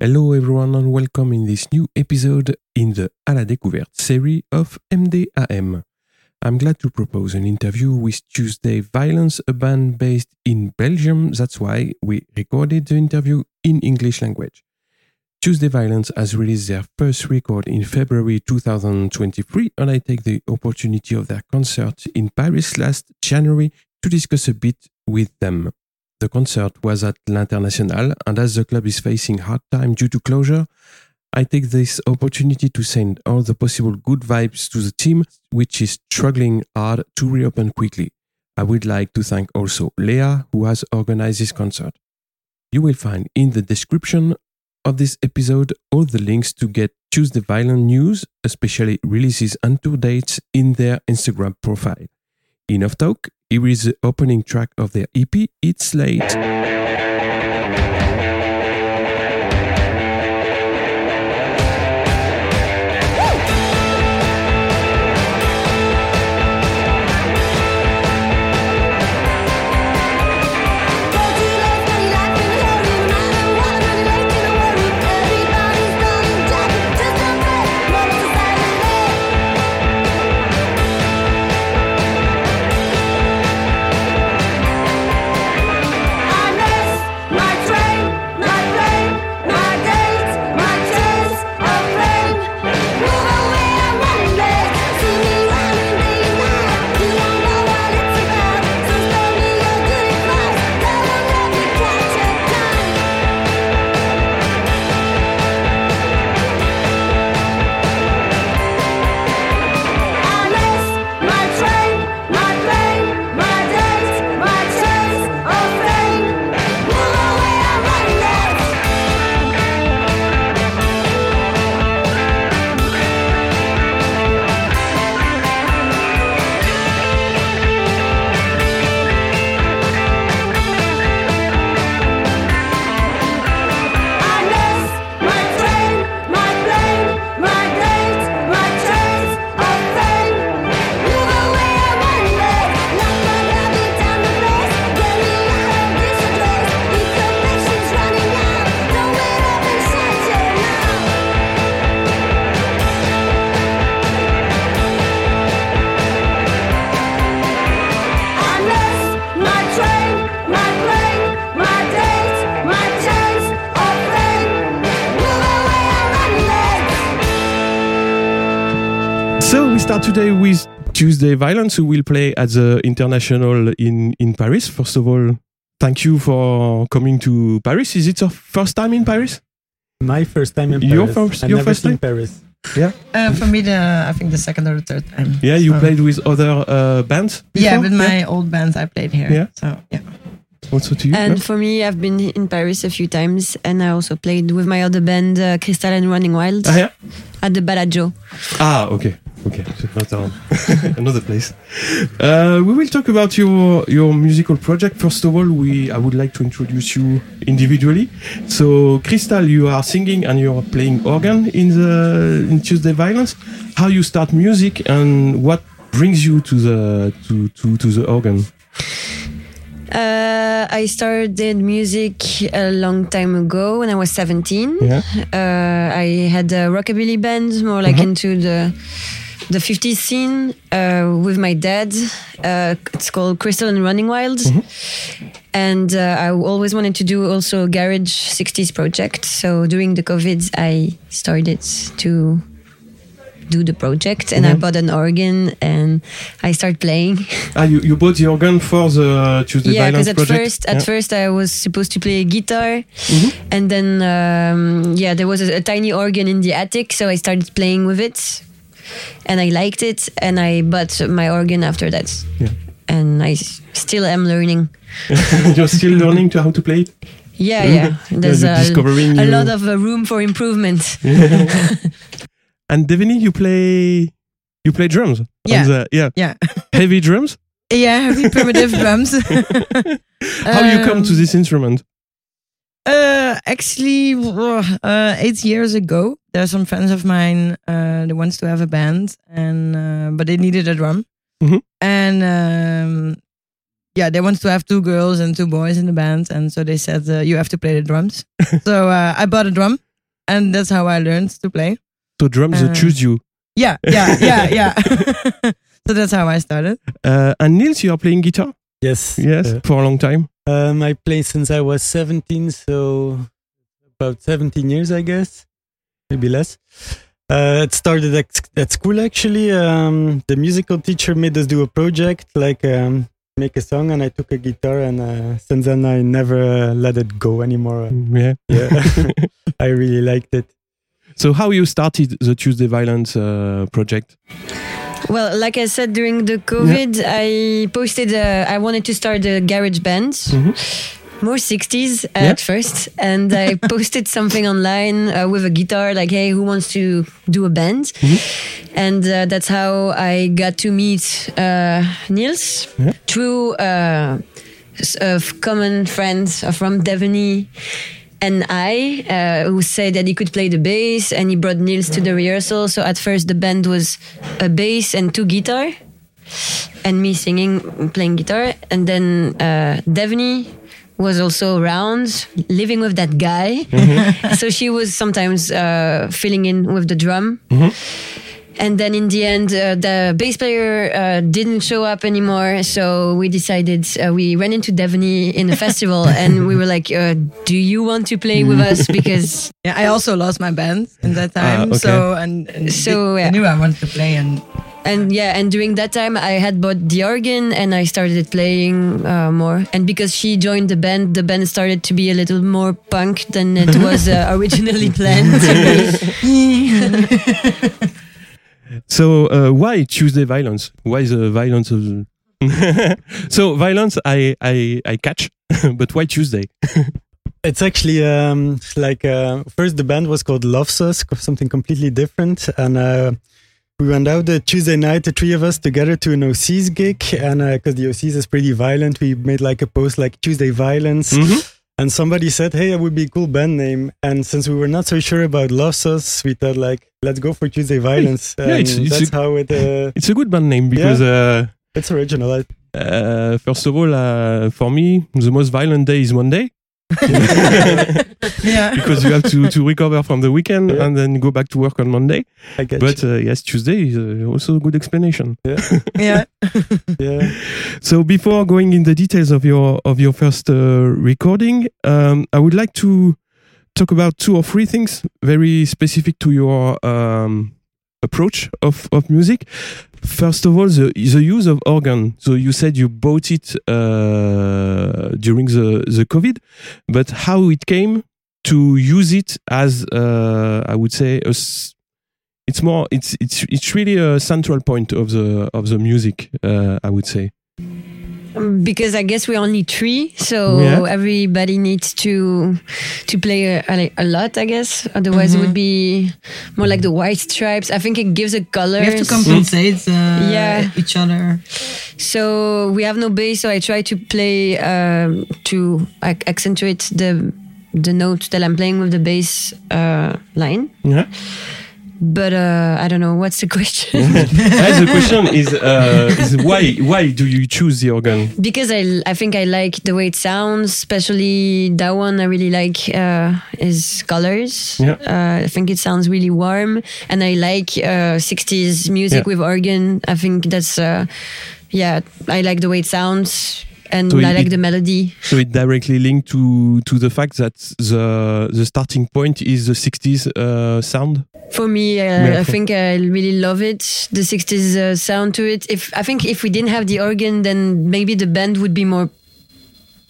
Hello everyone and welcome in this new episode in the À la découverte series of MDAM. I'm glad to propose an interview with Tuesday Violence, a band based in Belgium. That's why we recorded the interview in English language. Tuesday Violence has released their first record in February 2023, and I take the opportunity of their concert in Paris last January to discuss a bit with them. The concert was at L'International, and as the club is facing hard time due to closure, I take this opportunity to send all the possible good vibes to the team, which is struggling hard to reopen quickly. I would like to thank also Leah, who has organized this concert. You will find in the description of this episode all the links to get the Violent news, especially releases and tour dates, in their Instagram profile. Enough talk, here is the opening track of their EP, It's Late. Tuesday Violence, who will play at the International in, in Paris. First of all, thank you for coming to Paris. Is it your first time in Paris? My first time in Your Paris. first- I've your never first seen time? Paris. Yeah. Uh, for me, the I think the second or the third time. Yeah, you So- played with other uh, bands? Yeah, with my old bands I played here. Yeah. So yeah. Also to you? And no? for me, I've been in Paris a few times, and I also played with my other band, uh, Crystal and Running Wild, Ah, yeah? at the Bellagio. Ah, okay. Okay. Not on another place. Uh, we will talk about your your musical project. First of all, we I would like to introduce you individually. So, Crystal, you are singing and you're playing organ in the in Tuesday Violence. How you start music and what brings you to the to to, to the organ? Uh, I started music a long time ago when I was 17. Yeah. Uh, I had a rockabilly band, more like Mhm. into the the 50s scene uh, with my dad. Uh, it's called Crystal and Running Wild. And uh, I always wanted to do also a garage 60s project. So during the COVID, I started to do the project and I Mhm. bought an organ and I started playing. Ah, you, you bought the organ for the Tuesday yeah, Violence because at project. first, at Yeah. first I was supposed to play a guitar, Mhm. and then um, yeah, there was a, a tiny organ in the attic, so I started playing with it, and I liked it, and I bought my organ after that. Yeah. And I still am learning. You're still learning to how to play it. Yeah, yeah. There's you're a, a lot of uh, room for improvement. And Devini, you play you play drums. Yeah. the- yeah. Yeah. Heavy drums. Yeah, heavy primitive drums. How you come to Um, this instrument? Uh, actually, uh, eight years ago, there are some friends of mine uh, that wants to have a band, and uh, but they needed a drum. Mhm. And um, yeah, they wanted to have two girls and two boys in the band, and so they said uh, you have to play the drums. so uh, I bought a drum, and that's how I learned to play. So drums uh, Uh, choose you. Yeah, yeah, yeah, yeah. so that's how I started. Uh, and Nils, you are playing guitar? Yes. Yes, Uh, for a long time. um, I play since I was 17, so about 17 years, I guess, maybe less. Uh, it started at, at school actually. Um, the musical teacher made us do a project, like um, make a song, and I took a guitar, and uh, since then I never uh, let it go anymore. Yeah. Yeah, I really liked it. So how you started the Tuesday Violence uh, project? Well, like I said during the COVID, I posted. Uh, I wanted to start a garage band, Mhm. more 60s Yeah. at first, and I posted something online uh, with a guitar, like, "Hey, who wants to do a band?" Mhm. And uh, that's how I got to meet uh, Niels Yeah. through uh, a f- common friend from Devony and I, uh, who said that he could play the bass, and he brought Niels to the rehearsal. So at first, the band was a bass and two guitar, and me singing, playing guitar, and then uh, Devony was also around, living with that guy. so she was sometimes uh, filling in with the drum. And then in the end, uh, the bass player uh, didn't show up anymore. So we decided, uh, we ran into Devony in a festival and we were like, uh, Do you want to play with us? Because Yeah, I also lost my band in that Ah, time. okay. So and, and So, they, yeah. they knew I wanted to play, and And yeah, and during that time, I had bought the organ and I started playing uh, more. And because she joined the band, the band started to be a little more punk than it was uh, originally planned to be. So uh, why Tuesday Violence? Why the violence of? so violence, I I I catch, but why Tuesday? It's actually um, like uh, first the band was called Love Sus, something completely different, and uh, we went out the Tuesday night, the three of us together to an OC's gig, and because the OC's is pretty violent, we made like a post like Tuesday Violence, Mhm. And somebody said, "Hey, it would be a cool band name," and since we were not so sure about Love Sus, we thought like, "Let's go for Tuesday Violence," Yeah, and it's- it's that's a- how it. Uh, It's a good band name because uh, it's original. Uh, first of all, uh, for me, the most violent day is Monday. Yeah, because you have to, to recover from the weekend Yeah. and then go back to work on Monday. I get But uh, yes, Tuesday is uh, also a good explanation. yeah. yeah. So before going in the details of your of your first uh, recording, um, I would like to talk about two or three things very specific to your um, approach of, of music. First of all, the the use of organ. So you said you bought it uh, during the the COVID, but how it came to use it as uh, I would say a it's more it's it's it's really a central point of the of the music. Uh, I would say. Because I guess we're only three, so Yeah. everybody needs to to play a, a, a lot. I guess otherwise it would be more like the white stripes. I think it gives a color. We have to compensate uh, Yeah. each other. So we have no bass, so I try to play um, to ac- accentuate the the note that I'm playing with the bass uh, line. Yeah. But uh, I don't know what's the question. the question is uh, is why why do you choose the organ? because I I think I like the way it sounds, especially that one. I really like uh, his colors. Yeah. Uh, I think it sounds really warm, and I like uh, 60s music Yeah. with organ. I think that's uh, yeah. I like the way it sounds, and So I it- like the melody. So it directly linked to to the fact that the the starting point is the 60s uh, sound. For me, uh, Yeah. I think I really love it. The 60s uh, sound to it. If I think if we didn't have the organ, then maybe the band would be more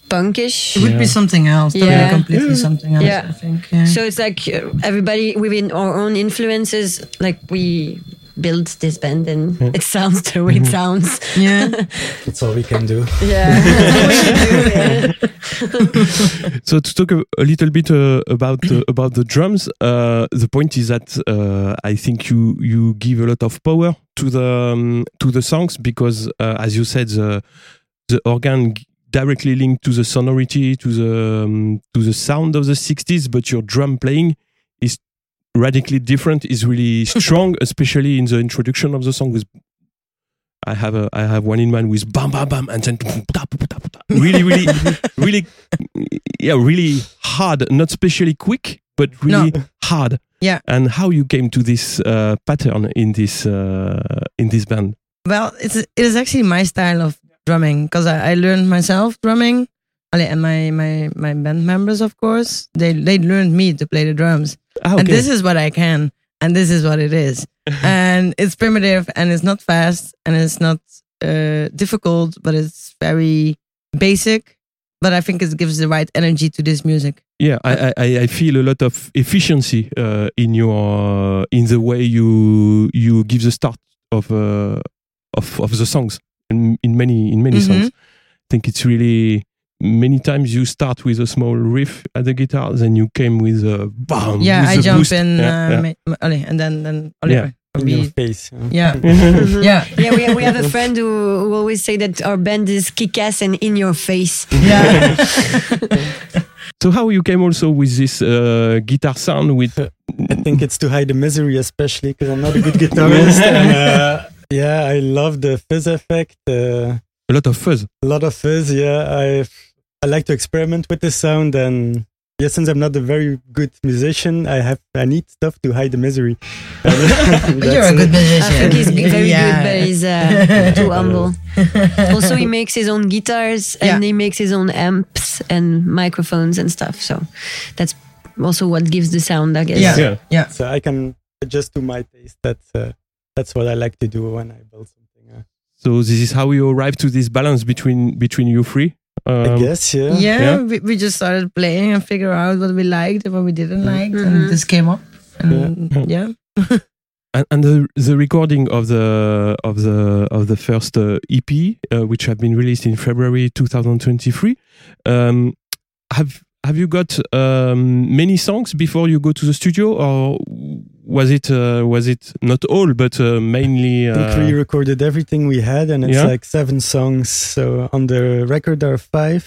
punkish. It would Yeah. be something else. Yeah. completely Yeah. something else. Yeah. I think. Yeah. So it's like uh, everybody within our own influences, like we build this band and it sounds the way it sounds. yeah. That's all we can do. Yeah. So to talk a, a little bit uh, about uh, about the drums, uh, the point is that uh, I think you you give a lot of power to the um, to the songs because, uh, as you said, the the organ directly linked to the sonority to the um, to the sound of the 60s, but your drum playing is radically different. Is really strong, especially in the introduction of the song with I have a I have one in mind with bam bam bam and then really really really yeah really hard, not especially quick, but really hard. Yeah. And how you came to this uh, pattern in this uh, in this band? Well, it's it is actually my style of drumming because I, I learned myself drumming, and my my my band members, of course, they they learned me to play the drums, Ah, and this is what I can, and this is what it is, and it's primitive, and it's not fast, and it's not uh, difficult, but it's very basic. But I think it gives the right energy to this music. Yeah, I, I, I feel a lot of efficiency uh, in your in the way you you give the start of uh, of of the songs in, in many in many Mhm. songs. I think it's really many times you start with a small riff at the guitar, then you came with a bam. Yeah, with I jump boost. in, Yeah, uh, yeah. ma- ma- and then then Yeah. Oliver. In your face. yeah. Yeah, yeah, Yeah, we, we have a friend who, who always say that our band is kick ass and in your face. yeah. So how you came also with this uh, guitar sound with I think it's to hide the misery, especially because I'm not a good guitarist. and, uh, yeah, I love the fizz effect. Uh, a lot of fuzz. a lot of fizz. Yeah, I I like to experiment with the sound, and yeah, since I'm not a very good musician, I have I need stuff to hide the misery. You're a good I think musician. he's very Yeah. good, but he's uh, too humble. Also, he makes his own guitars and Yeah. he makes his own amps and microphones and stuff. So that's also what gives the sound, I guess. Yeah. Yeah. Yeah. So I can adjust to my taste. That's uh, that's what I like to do when I build something. Uh, So this is how you arrive to this balance between between you three. I Um, guess, yeah. Yeah, Yeah. We, we just started playing and figure out what we liked and what we didn't like, Mhm. and this came up. And yeah, and, and the the recording of the of the of the first uh, EP, uh, which have been released in February 2023, um, have have you got um, many songs before you go to the studio, or was it uh, was it not all, but uh, mainly? I think we Uh, recorded everything we had, and it's Yeah. like seven songs. So on the record there are five,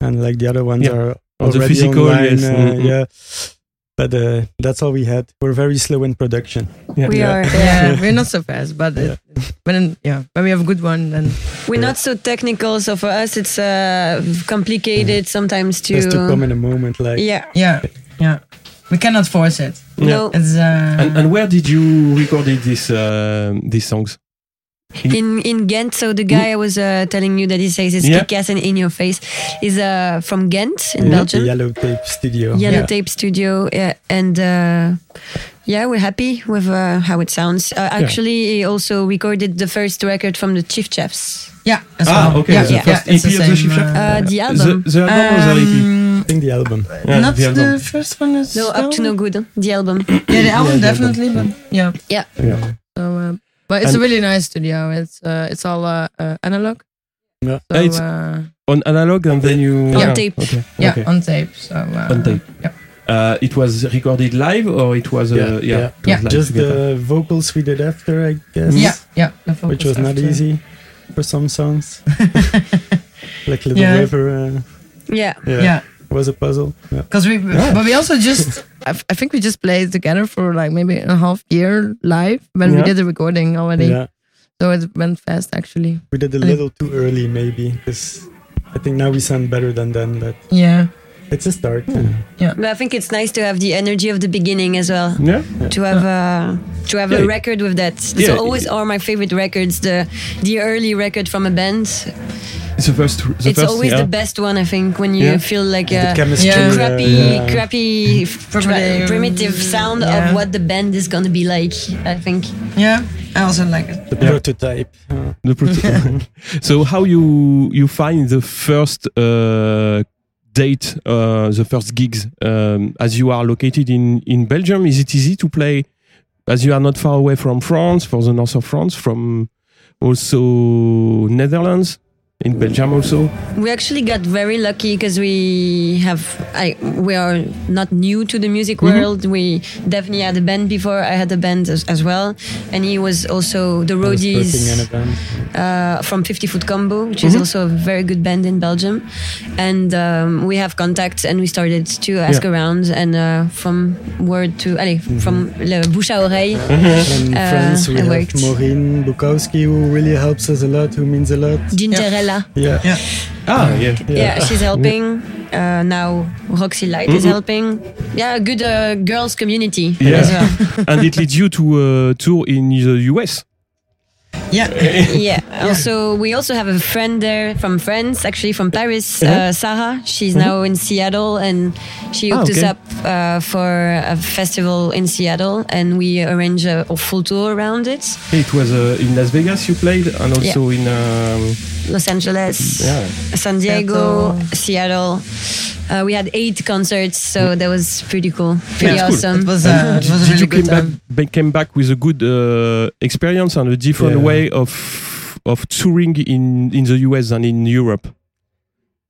and like the other ones Yeah. are On the already physical, online, yes. uh, Mhm. yeah. But uh, that's all we had. We're very slow in production. yeah. We Yeah. are. yeah, we're not so fast, but it, when yeah, when we have a good one, then We're not so technical, so for us it's uh, complicated sometimes to. Has to come in a moment. Like yeah. yeah, yeah, we cannot force it. No. It's uh, And, and where did you record this uh, these songs? In in Ghent, so the guy I was uh, telling you that he says it's Yeah. kick ass and in your face is uh, from Ghent in the Belgium. Yellow Tape Studio. Yellow Yeah. Tape Studio, yeah, and uh, yeah, we're happy with uh, how it sounds. Uh, actually, he also recorded the first record from the Chief Chefs. yeah. as Ah, well. okay, Yeah, the yeah, first it's EP of the Chief Chef? uh, Uh, the The, album, the album or the EP? I think the album. Yeah, not the the, first one. Is no, up to no good. The album. Yeah, the album Yeah, the definitely, but yeah. Yeah. Yeah. So, uh, but it's And- a really nice studio. It's uh, it's all uh, uh, analog. Yeah. So, it's- uh, On analog, and then you On tape. Okay. yeah, okay. on tape. So uh, On tape. Yeah. Uh, it was recorded live, or it was uh, Yeah, yeah, yeah. it was Yeah. live Just together. the vocals we did after, I guess. Yeah, yeah. the Which vocals was not easy for some songs. like Little Yeah. River. Uh, Yeah. yeah, Yeah, Was a puzzle. Yeah. because we, but we also just, I think we just played together for like maybe a half year live when we did the recording already. yeah. So it went fast actually. We did a Allee. little too early, maybe, because I think now we sound better than then. But Yeah, it's a start. Yeah, But I think it's nice to have the energy of the beginning as well. yeah. To have a to have Yeah. a record with that. That's Yeah. always are my favorite records. The the early record from a band. It's the first. The it's first, always yeah. the best one. I think when you Yeah. feel like a chemistry. Yeah. uh, crappy, yeah. crappy, Primitive. primitive sound Yeah. of what the band is gonna be like. I think. yeah. I also like it. The Yeah. prototype. Uh, The proto- so how you you find the first uh, date, uh, the first gigs, um, as you are located in in Belgium? Is it easy to play, as you are not far away from France, for the north of France, from also Netherlands? In Belgium also? We actually got very lucky because we have I we are not new to the music Mhm. world. We definitely had a band before. I had a band as, as well, and he was also the I was working in roadies uh, from 50 Foot Combo, which is Mhm. also a very good band in Belgium. And um, we have contacts, and we started to ask Yeah. around, and uh, from word to allez, from le bouche à oreille. And Uh, friends, we I have worked. Maureen Bukowski, who really helps us a lot, who means a lot. Gingerella. Yeah. Ah, yeah. Yeah, she's helping. Uh, now Roxy Light is Mhm. helping. Yeah, a good uh, girls community Yeah. as well. and it leads you to a tour in the US. Yeah. yeah. Also, we also have a friend there from France, actually from Paris, Uh-huh. uh, Sarah. She's now in Seattle, and she Ah, hooked okay. us up uh, for a festival in Seattle, and we arranged a, a full tour around it. It was uh, in Las Vegas you played, and also in um, Los Angeles, yeah. San Diego, Seattle. Uh, we had eight concerts, so that was pretty cool, pretty Yeah, it's cool. awesome. It was, uh, it was Did really you good came back, time. ba- came back with a good uh, experience and a different Yeah. way of of touring in in the US than in Europe?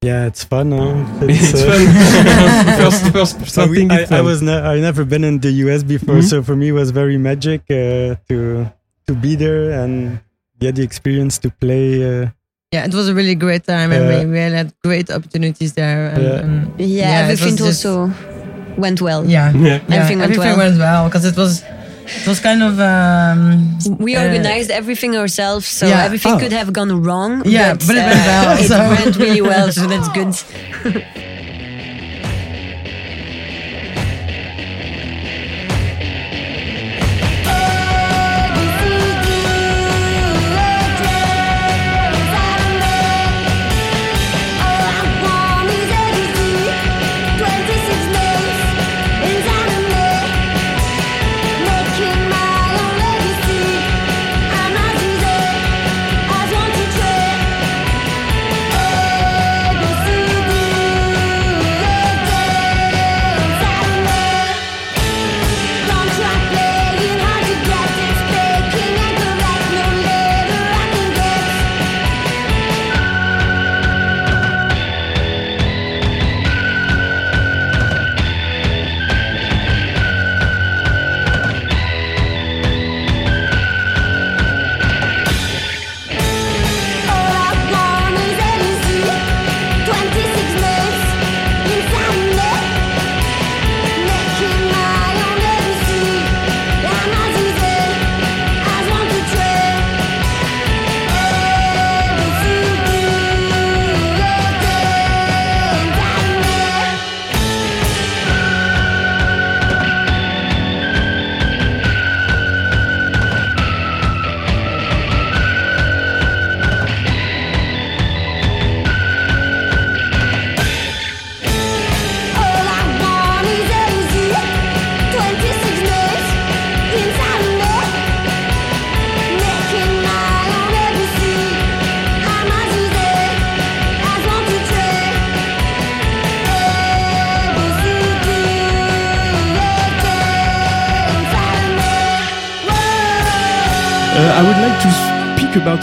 Yeah, it's fun. Huh? It's uh, fun. first, first I, starting. I, it's I was ne- I never been in the US before, Mhm. so for me it was very magic uh, to to be there and get the experience to play. Uh, Yeah, it was a really great time, and Yeah. we really had great opportunities there. And, Yeah. and yeah, Yeah, everything was just- also went well. yeah, Yeah. yeah, Everything went well. went well because it was it was kind of um, We Uh, organized everything ourselves, so Yeah. everything Oh. could have gone wrong. Yeah, but it went well, It went really well, so that's good.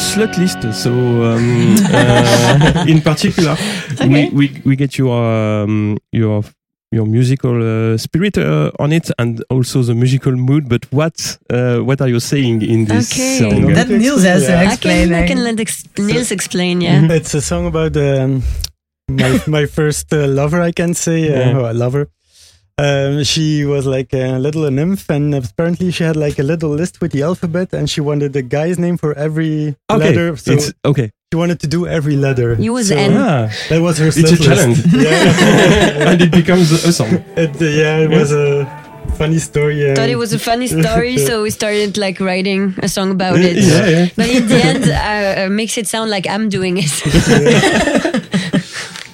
speak about Slutlist. So, um, uh, in particular, we, we we get your um, your your musical uh, spirit uh, on it, and also the musical mood. But what uh, what are you saying in this Okay. song? that Niels has to Yeah. I explain. can, I can let ex- Niels explain, yeah. It's a song about um, my my first uh, lover, I can say, uh, Yeah. oh, lover. Um, she was like a little nymph, and apparently she had like a little list with the alphabet, and she wanted the guy's name for every Okay, letter. So it's okay. she wanted to do every letter. You was so N. Ah, That was her it's a challenge, Yeah, and it becomes a song. it, uh, yeah, it was a funny story. uh, Thought it was a funny story, so we started like writing a song about it. Yeah, yeah. But in the end, uh, uh, makes it sound like I'm doing it.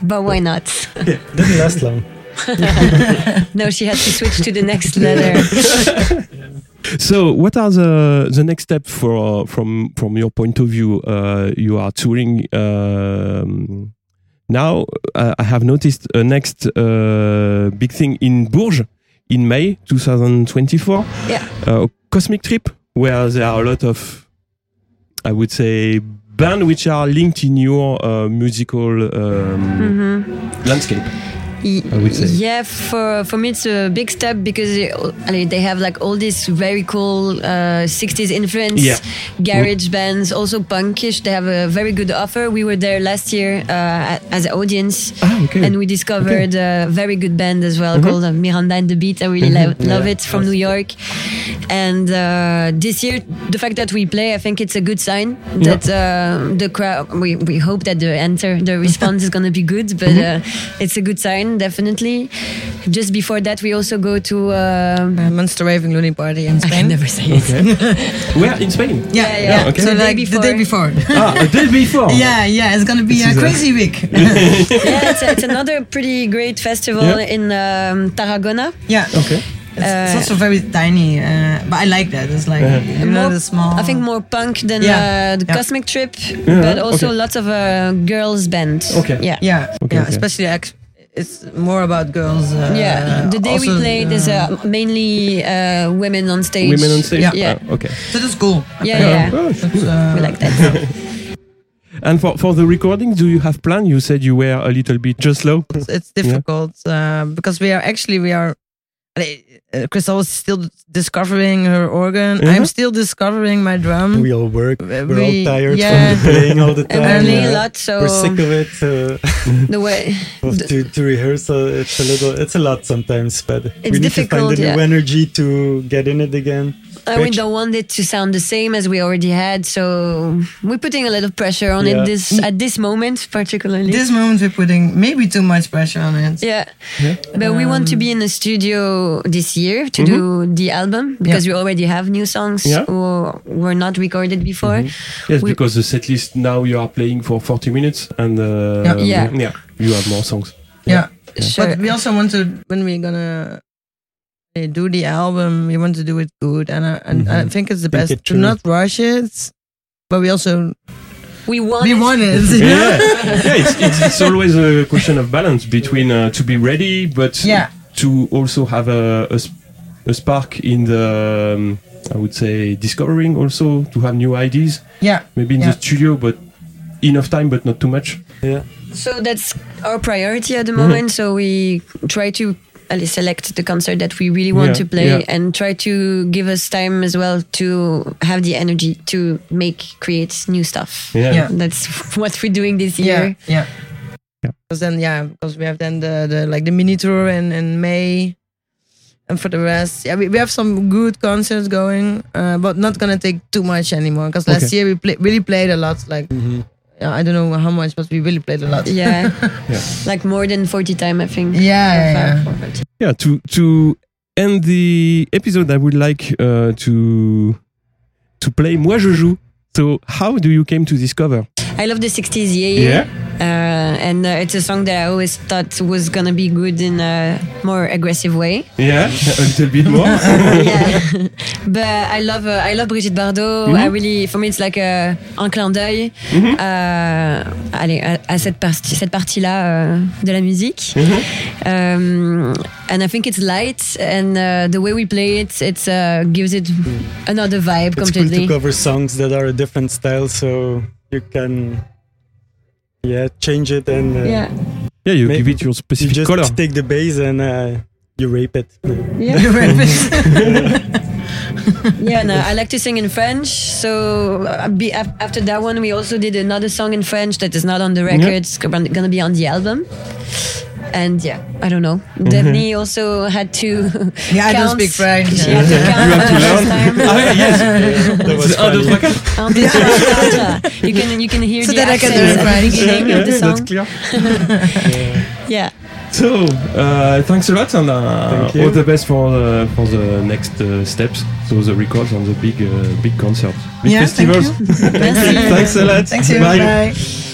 but why not? didn't last long. No, she had to switch to the next letter. So, what are the the next steps for from from your point of view? Uh, you are touring um, now. Uh, I have noticed a next uh, big thing in Bourges in May 2024. Yeah. Uh, Cosmic Trip, where there are a lot of, I would say, bands which are linked in your uh, musical um, landscape. I would say. Yeah, for for me it's a big step because it, I mean, they have like all this very cool uh, 60s influence, Yeah. garage bands, also punkish. They have a very good offer. We were there last year uh, as an audience, Ah, okay. and we discovered a very good band as well called uh, Miranda and the Beat. I really lo- love it from New York. And uh, this year, the fact that we play, I think it's a good sign that uh, the crowd. We, we hope that the answer, the response is going to be good, but uh, it's a good sign definitely. Just before that, we also go to. Uh, Uh, Monster Raving Looney Party in Spain. I Spain. can never say it. Okay. Where in Spain? Yeah, Yeah, yeah. yeah. Okay. So The day like the day before. ah, a day before. yeah, yeah. It's gonna be This a is a- crazy week. yeah, it's, a, it's another pretty great festival Yeah. in um, Tarragona. yeah. Okay. It's, it's Uh, also very tiny, uh, but I like that. It's like Yeah. you know More- the small. I think more punk than Yeah. uh, the Yeah. Cosmic Trip, Yeah, but also okay. lots of uh, girls band. Okay. Yeah. Yeah, Okay, yeah. okay. Especially ex- it's more about girls. Uh, Yeah, the day also, we played is uh, mainly uh, women on stage. Women on stage. Yeah. Yeah, Ah, okay. so that's cool. yeah, yeah. Oh, It's, uh, We like that. And for, for the recording, do you have plan? You said you were a little bit just slow. it's, it's difficult uh, because we are actually we are. Uh, Crystal is still discovering her organ. Mhm. I'm still discovering my drum. We all work. Uh, We're we- all tired yeah. from the playing all the time. we're playing a uh, lot, so We're sick of it. Uh, the way of to, to rehearse, uh, it's a little, it's a lot sometimes, but we need to find the new yeah. energy to get in it again. Uh, we don't want it to sound the same as we already had. So we're putting a little pressure on Yeah. it this at this moment, particularly. This moment we're putting maybe too much pressure on it. yeah. yeah. but we want to be in the studio this year to do the album because we already have new songs Yeah. who were not recorded before. Yes, We- because the set list now you are playing for 40 minutes and uh, Yeah. Yeah. yeah, you have more songs. Yeah. Sure. But we also want to when we're gonna uh, do the album, we want to do it good, and I, and I think it's the Think best it to not rush it. But we also we want we it. want it. yeah, yeah it's, it's, it's always a question of balance between uh, to be ready, but Yeah. to also have a, a, sp- a spark in the, um, I would say, discovering also, to have new ideas, yeah. maybe in Yeah. the studio, but enough time, but not too much. Yeah. So that's our priority at the Mm-hmm. moment. So we try to at least select the concert that we really want Yeah, to play yeah. and try to give us time as well to have the energy to make, create new stuff. Yeah. Yeah. That's what we're doing this year. yeah. Yeah. Because then, yeah, because we have then the, the like the mini tour in, in May, and for the rest, yeah, we, we have some good concerts going, uh, but not gonna take too much anymore. Because last Okay. year we play, really played a lot. Like Mhm. Yeah, I don't know how much, but we really played a lot. Yeah. Yeah. Like more than 40 time, I think. Yeah, yeah, yeah. Yeah, to to end the episode, I would like uh, to to play Moi je joue. So, how do you came to this cover? I love the 60s, yeah, yeah. Uh, and uh, it's a song that I always thought was gonna be good in a more aggressive way. yeah, a little bit more. yeah. but I love uh, I love Brigitte Bardot. I really for me it's like a, un clin d'œil euh, allez à, à cette partie cette partie là de la musique. Um, and I think it's light and uh, the way we play it it uh, gives it another vibe It's cool completely. to cover songs that are a different style, so you can, yeah, change it and uh, yeah. yeah, you give it your specific you specific just color. take the base and uh, you rape it. Yeah. yeah, no, I like to sing in French. So uh, be, after that one, we also did another song in French that is not on the record. It's gonna gonna be on the album. And yeah, I don't know. Daphne also had to. Yeah, I don't speak French. She had to count You have to learn. first time. Yeah, yes. That was Un, deux, funny. trois, quatre. Un, deux, trois, quatre. You can you can hear So the that I can do accents it at the French. beginning of the That's song. clear. Yeah. So, uh, thanks a lot, and uh, Thank you. all the best for the for the next uh, steps. So the records and the big uh, big concerts, big Yeah, thank festivals. Merci. thanks a lot. Thanks you. Bye. Bye.